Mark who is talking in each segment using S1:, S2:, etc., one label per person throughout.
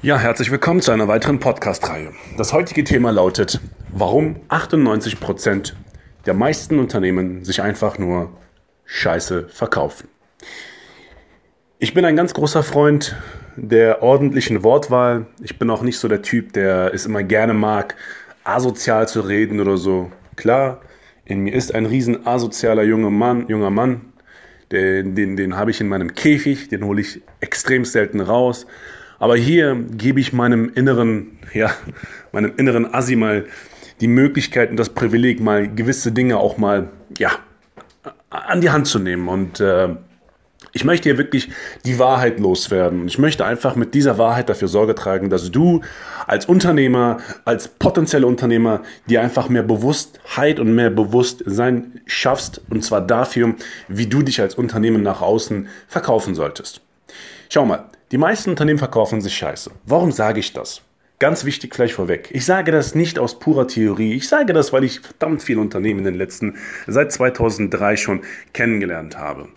S1: Ja, herzlich willkommen zu einer weiteren Podcast-Reihe. Das heutige Thema lautet, warum 98% der meisten Unternehmen sich einfach nur Scheiße verkaufen. Ich bin ein ganz großer Freund der ordentlichen Wortwahl. Ich bin auch nicht so der Typ, der es immer gerne mag, asozial zu reden oder so. Klar, in mir ist ein riesen asozialer junger Mann, junger Mann. Den, den, den habe ich in meinem Käfig, den hole ich extrem selten raus. Aber hier gebe ich meinem inneren, ja, meinem inneren Assi mal die Möglichkeit und das Privileg, mal gewisse Dinge auch mal, ja, an die Hand zu nehmen. Und äh, ich möchte hier wirklich die Wahrheit loswerden. Ich möchte einfach mit dieser Wahrheit dafür Sorge tragen, dass du als Unternehmer, als potenzieller Unternehmer, dir einfach mehr Bewusstheit und mehr Bewusstsein schaffst. Und zwar dafür, wie du dich als Unternehmen nach außen verkaufen solltest. Schau mal, die meisten Unternehmen verkaufen sich scheiße. Warum sage ich das? Ganz wichtig vielleicht vorweg. Ich sage das nicht aus purer Theorie. Ich sage das, weil ich verdammt viele Unternehmen in den letzten, seit 2003 schon kennengelernt habe.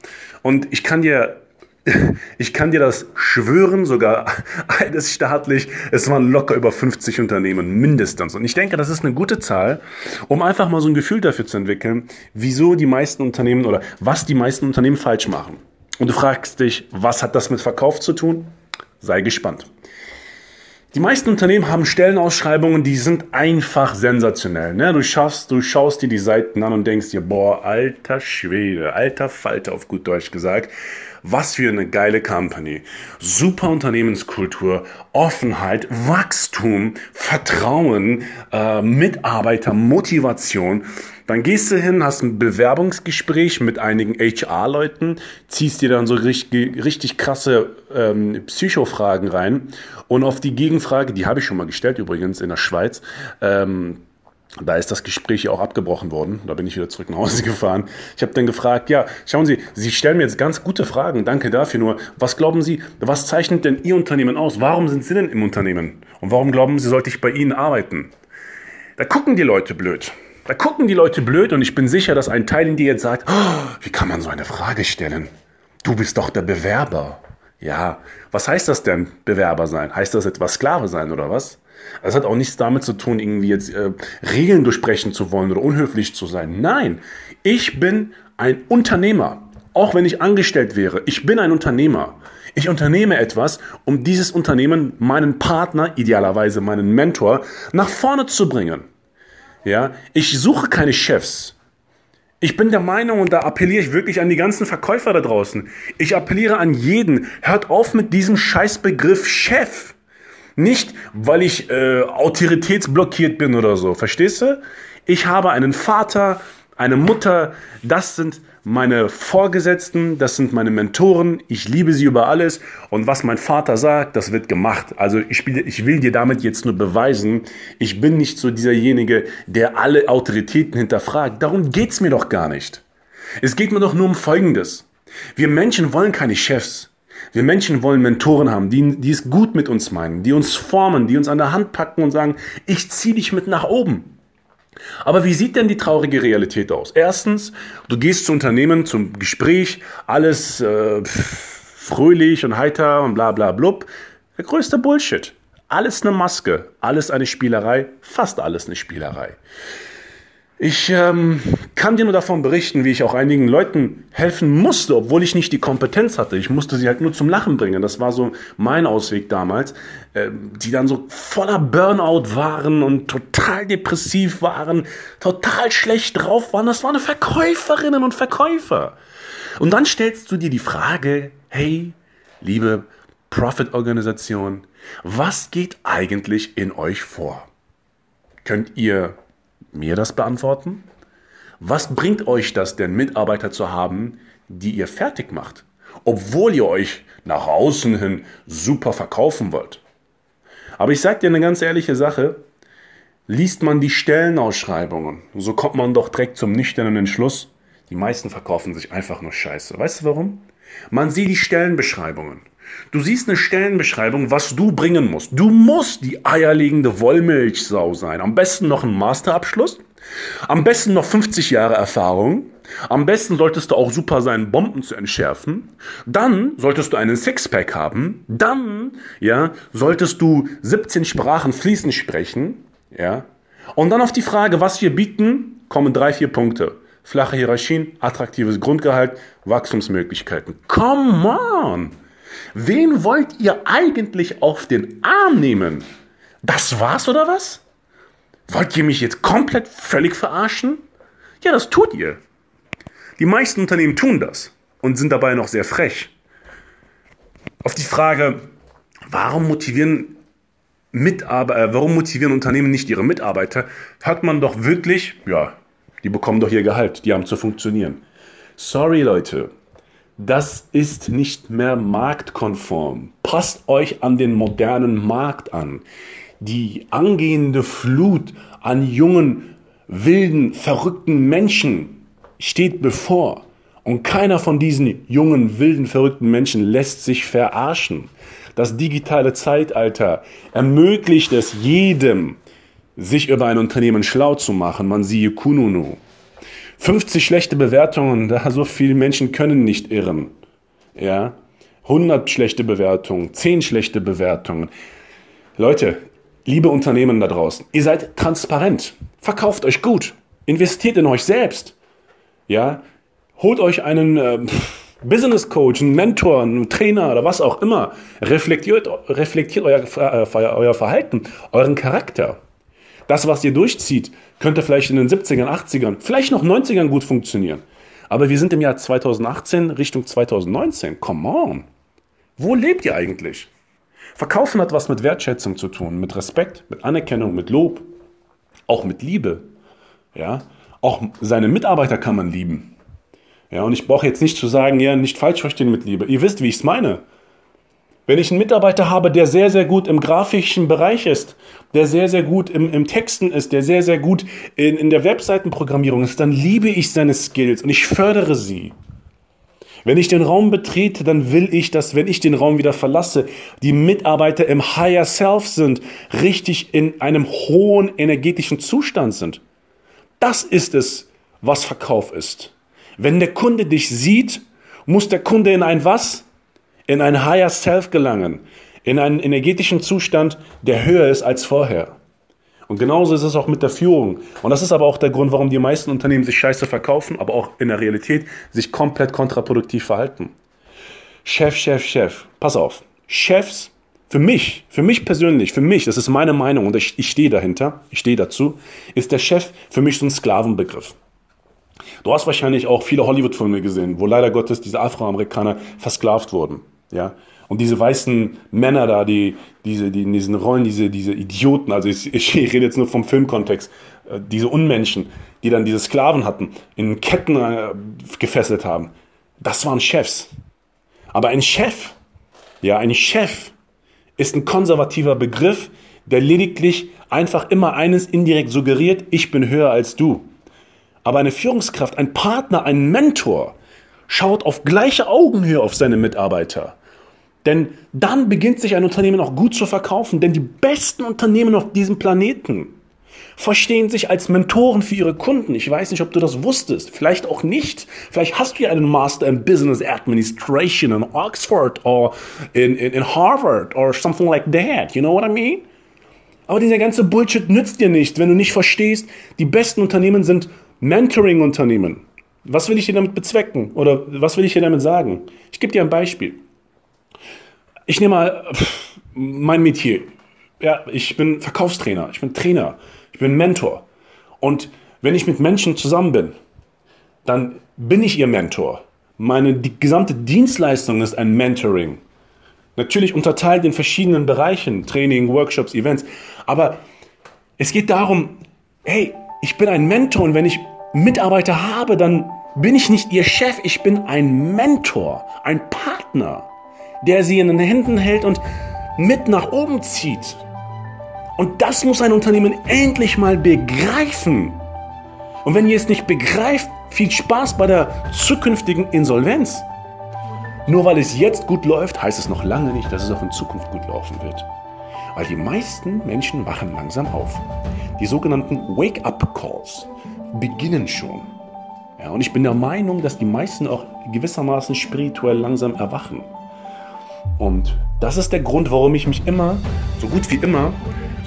S1: Und ich kann dir ich kann dir das schwören, sogar eines staatlich, es waren locker über 50 Unternehmen, mindestens. Und ich denke, das ist eine gute Zahl, um einfach mal so ein Gefühl dafür zu entwickeln, wieso die meisten Unternehmen oder was die meisten Unternehmen falsch machen. Und du fragst dich, was hat das mit Verkauf zu tun? Sei gespannt. Die meisten Unternehmen haben Stellenausschreibungen, die sind einfach sensationell. Ne? Du, schaust, du schaust dir die Seiten an und denkst dir, boah, alter Schwede, alter Falter auf gut Deutsch gesagt. Was für eine geile Company. Super Unternehmenskultur, Offenheit, Wachstum, Vertrauen, äh, Mitarbeiter, Motivation. Dann gehst du hin, hast ein Bewerbungsgespräch mit einigen HR-Leuten, ziehst dir dann so richtig, richtig krasse ähm, Psychofragen rein und auf die Gegenfrage, die habe ich schon mal gestellt übrigens in der Schweiz, ähm, da ist das Gespräch auch abgebrochen worden. Da bin ich wieder zurück nach Hause gefahren. Ich habe dann gefragt, ja, schauen Sie, Sie stellen mir jetzt ganz gute Fragen. Danke dafür. Nur, was glauben Sie, was zeichnet denn Ihr Unternehmen aus? Warum sind Sie denn im Unternehmen? Und warum glauben Sie, sollte ich bei Ihnen arbeiten? Da gucken die Leute blöd. Da gucken die Leute blöd und ich bin sicher, dass ein Teil in dir jetzt sagt, oh, wie kann man so eine Frage stellen? Du bist doch der Bewerber. Ja, was heißt das denn, Bewerber sein? Heißt das etwas Sklave sein oder was? Das hat auch nichts damit zu tun, irgendwie jetzt äh, Regeln durchbrechen zu wollen oder unhöflich zu sein. Nein, ich bin ein Unternehmer. Auch wenn ich angestellt wäre, ich bin ein Unternehmer. Ich unternehme etwas, um dieses Unternehmen, meinen Partner, idealerweise meinen Mentor, nach vorne zu bringen. Ja, ich suche keine Chefs. Ich bin der Meinung, und da appelliere ich wirklich an die ganzen Verkäufer da draußen. Ich appelliere an jeden, hört auf mit diesem Scheißbegriff Chef. Nicht, weil ich äh, autoritätsblockiert bin oder so. Verstehst du? Ich habe einen Vater, eine Mutter. Das sind meine Vorgesetzten, das sind meine Mentoren, ich liebe sie über alles und was mein Vater sagt, das wird gemacht. Also ich, ich will dir damit jetzt nur beweisen, ich bin nicht so dieserjenige, der alle Autoritäten hinterfragt. Darum geht's mir doch gar nicht. Es geht mir doch nur um Folgendes. Wir Menschen wollen keine Chefs. Wir Menschen wollen Mentoren haben, die, die es gut mit uns meinen, die uns formen, die uns an der Hand packen und sagen, ich zieh dich mit nach oben. Aber wie sieht denn die traurige Realität aus? Erstens, du gehst zu Unternehmen zum Gespräch, alles äh, fröhlich und heiter und bla bla blub. Der größte Bullshit. Alles eine Maske, alles eine Spielerei, fast alles eine Spielerei. Ich ähm, kann dir nur davon berichten, wie ich auch einigen Leuten helfen musste, obwohl ich nicht die Kompetenz hatte. Ich musste sie halt nur zum Lachen bringen. Das war so mein Ausweg damals, äh, die dann so voller Burnout waren und total depressiv waren, total schlecht drauf waren. Das waren Verkäuferinnen und Verkäufer. Und dann stellst du dir die Frage, hey, liebe Profit-Organisation, was geht eigentlich in euch vor? Könnt ihr mir das beantworten? Was bringt euch das denn, Mitarbeiter zu haben, die ihr fertig macht, obwohl ihr euch nach außen hin super verkaufen wollt? Aber ich sage dir eine ganz ehrliche Sache. Liest man die Stellenausschreibungen, so kommt man doch direkt zum nüchternen Entschluss, die meisten verkaufen sich einfach nur Scheiße. Weißt du warum? Man sieht die Stellenbeschreibungen. Du siehst eine Stellenbeschreibung, was du bringen musst. Du musst die eierlegende Wollmilchsau sein. Am besten noch ein Masterabschluss. Am besten noch 50 Jahre Erfahrung. Am besten solltest du auch super sein, Bomben zu entschärfen. Dann solltest du einen Sixpack haben. Dann, ja, solltest du 17 Sprachen fließend sprechen. Ja. Und dann auf die Frage, was wir bieten, kommen drei, vier Punkte flache Hierarchien, attraktives Grundgehalt, Wachstumsmöglichkeiten. Come on! Wen wollt ihr eigentlich auf den Arm nehmen? Das war's oder was? Wollt ihr mich jetzt komplett völlig verarschen? Ja, das tut ihr. Die meisten Unternehmen tun das und sind dabei noch sehr frech. Auf die Frage, warum motivieren Mitarbeiter, äh, warum motivieren Unternehmen nicht ihre Mitarbeiter, hört man doch wirklich, ja, die bekommen doch ihr Gehalt, die haben zu funktionieren. Sorry Leute, das ist nicht mehr marktkonform. Passt euch an den modernen Markt an. Die angehende Flut an jungen, wilden, verrückten Menschen steht bevor. Und keiner von diesen jungen, wilden, verrückten Menschen lässt sich verarschen. Das digitale Zeitalter ermöglicht es jedem, sich über ein Unternehmen schlau zu machen. Man siehe Kununu. 50 schlechte Bewertungen, da so viele Menschen können nicht irren. Ja? 100 schlechte Bewertungen, 10 schlechte Bewertungen. Leute, liebe Unternehmen da draußen, ihr seid transparent. Verkauft euch gut. Investiert in euch selbst. Ja? Holt euch einen äh, Business Coach, einen Mentor, einen Trainer oder was auch immer. Reflektiert, reflektiert euer, äh, euer Verhalten, euren Charakter. Das, was ihr durchzieht, könnte vielleicht in den 70ern, 80ern, vielleicht noch 90ern gut funktionieren. Aber wir sind im Jahr 2018 Richtung 2019. Come on. Wo lebt ihr eigentlich? Verkaufen hat was mit Wertschätzung zu tun, mit Respekt, mit Anerkennung, mit Lob, auch mit Liebe. Ja, auch seine Mitarbeiter kann man lieben. Ja, und ich brauche jetzt nicht zu sagen, ja, nicht falsch verstehen mit Liebe. Ihr wisst, wie ich es meine. Wenn ich einen Mitarbeiter habe, der sehr, sehr gut im grafischen Bereich ist, der sehr, sehr gut im, im Texten ist, der sehr, sehr gut in, in der Webseitenprogrammierung ist, dann liebe ich seine Skills und ich fördere sie. Wenn ich den Raum betrete, dann will ich, dass, wenn ich den Raum wieder verlasse, die Mitarbeiter im Higher Self sind, richtig in einem hohen energetischen Zustand sind. Das ist es, was Verkauf ist. Wenn der Kunde dich sieht, muss der Kunde in ein was? In ein Higher Self gelangen, in einen energetischen Zustand, der höher ist als vorher. Und genauso ist es auch mit der Führung. Und das ist aber auch der Grund, warum die meisten Unternehmen sich scheiße verkaufen, aber auch in der Realität sich komplett kontraproduktiv verhalten. Chef, Chef, Chef. Pass auf. Chefs, für mich, für mich persönlich, für mich, das ist meine Meinung und ich, stehe dahinter, ich stehe dazu, ist der Chef für mich so ein Sklavenbegriff. Du hast wahrscheinlich auch viele Hollywood-Filme gesehen, wo leider Gottes diese Afroamerikaner versklavt wurden. Ja? Und diese weißen Männer da, die, diese, die in diesen Rollen, diese, diese Idioten, also ich, ich rede jetzt nur vom Filmkontext, äh, diese Unmenschen, die dann diese Sklaven hatten, in Ketten äh, gefesselt haben, das waren Chefs. Aber ein Chef, ja, ein Chef ist ein konservativer Begriff, der lediglich einfach immer eines indirekt suggeriert, ich bin höher als du. Aber eine Führungskraft, ein Partner, ein Mentor schaut auf gleiche Augenhöhe auf seine Mitarbeiter. Denn dann beginnt sich ein Unternehmen auch gut zu verkaufen. Denn die besten Unternehmen auf diesem Planeten verstehen sich als Mentoren für ihre Kunden. Ich weiß nicht, ob du das wusstest. Vielleicht auch nicht. Vielleicht hast du ja einen Master in Business Administration in Oxford or in, in, in Harvard or something like that. You know what I mean? Aber dieser ganze Bullshit nützt dir nicht, wenn du nicht verstehst, die besten Unternehmen sind Mentoring-Unternehmen. Was will ich dir damit bezwecken? Oder was will ich dir damit sagen? Ich gebe dir ein Beispiel ich nehme mal mein Metier. Ja, ich bin Verkaufstrainer, ich bin Trainer, ich bin Mentor. Und wenn ich mit Menschen zusammen bin, dann bin ich ihr Mentor. Meine die gesamte Dienstleistung ist ein Mentoring. Natürlich unterteilt in verschiedenen Bereichen, Training, Workshops, Events. Aber es geht darum, hey, ich bin ein Mentor und wenn ich Mitarbeiter habe, dann bin ich nicht ihr Chef, ich bin ein Mentor, ein Partner der sie in den Händen hält und mit nach oben zieht. Und das muss ein Unternehmen endlich mal begreifen. Und wenn ihr es nicht begreift, viel Spaß bei der zukünftigen Insolvenz. Nur weil es jetzt gut läuft, heißt es noch lange nicht, dass es auch in Zukunft gut laufen wird. Weil die meisten Menschen wachen langsam auf. Die sogenannten Wake-up-Calls beginnen schon. Ja, und ich bin der Meinung, dass die meisten auch gewissermaßen spirituell langsam erwachen. Und das ist der Grund, warum ich mich immer, so gut wie immer,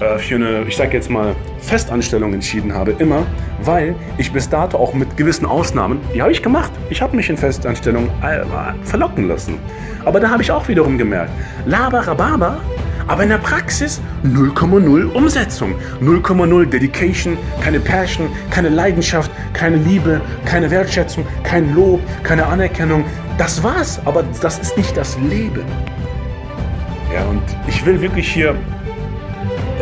S1: äh, für eine, ich sage jetzt mal, Festanstellung entschieden habe. Immer, weil ich bis dato auch mit gewissen Ausnahmen, die habe ich gemacht. Ich habe mich in Festanstellung äh, verlocken lassen. Aber da habe ich auch wiederum gemerkt, Labarababa, aber in der Praxis 0,0 Umsetzung, 0,0 Dedication, keine Passion, keine Leidenschaft, keine Liebe, keine Wertschätzung, kein Lob, keine Anerkennung. Das war's, aber das ist nicht das Leben. Ja, und ich will wirklich hier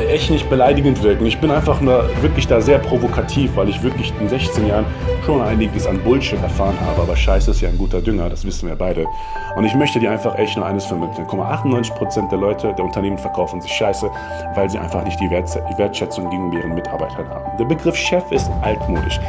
S1: echt nicht beleidigend wirken. Ich bin einfach nur wirklich da sehr provokativ, weil ich wirklich in 16 Jahren schon einiges an Bullshit erfahren habe. Aber Scheiße ist ja ein guter Dünger, das wissen wir beide. Und ich möchte dir einfach echt nur eines vermitteln. Guck mal, 98% der Leute, der Unternehmen verkaufen sich Scheiße, weil sie einfach nicht die Wertschätzung gegenüber ihren Mitarbeitern haben. Der Begriff Chef ist altmodisch.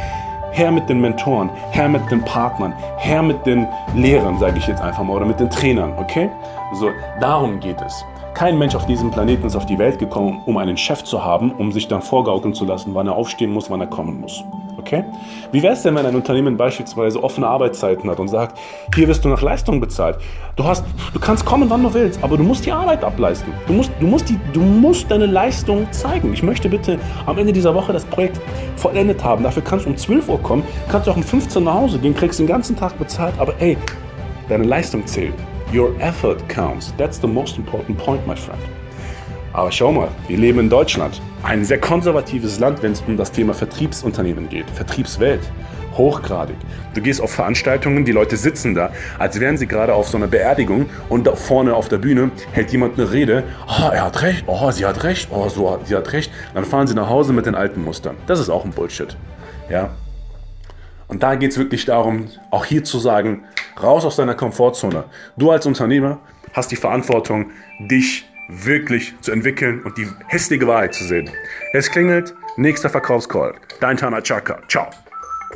S1: Her mit den Mentoren, her mit den Partnern, her mit den Lehrern, sage ich jetzt einfach mal, oder mit den Trainern, okay? So, darum geht es. Kein Mensch auf diesem Planeten ist auf die Welt gekommen, um einen Chef zu haben, um sich dann vorgaukeln zu lassen, wann er aufstehen muss, wann er kommen muss. Okay? Wie wäre es denn, wenn ein Unternehmen beispielsweise offene Arbeitszeiten hat und sagt, hier wirst du nach Leistung bezahlt. Du, hast, du kannst kommen, wann du willst, aber du musst die Arbeit ableisten. Du musst, du, musst die, du musst deine Leistung zeigen. Ich möchte bitte am Ende dieser Woche das Projekt vollendet haben. Dafür kannst du um 12 Uhr kommen, kannst du auch um 15 Uhr nach Hause gehen, kriegst den ganzen Tag bezahlt, aber ey, deine Leistung zählt. Your effort counts. That's the most important point, my friend. Aber schau mal, wir leben in Deutschland. Ein sehr konservatives Land, wenn es um das Thema Vertriebsunternehmen geht. Vertriebswelt. Hochgradig. Du gehst auf Veranstaltungen, die Leute sitzen da, als wären sie gerade auf so einer Beerdigung und da vorne auf der Bühne hält jemand eine Rede. Oh, er hat recht. Oh, sie hat recht. Oh, so, sie hat recht. Dann fahren sie nach Hause mit den alten Mustern. Das ist auch ein Bullshit. Ja, und da geht es wirklich darum, auch hier zu sagen, raus aus deiner Komfortzone. Du als Unternehmer hast die Verantwortung, dich wirklich zu entwickeln und die hässliche Wahrheit zu sehen. Es klingelt, nächster Verkaufscall. Dein Tana Chaka. Ciao.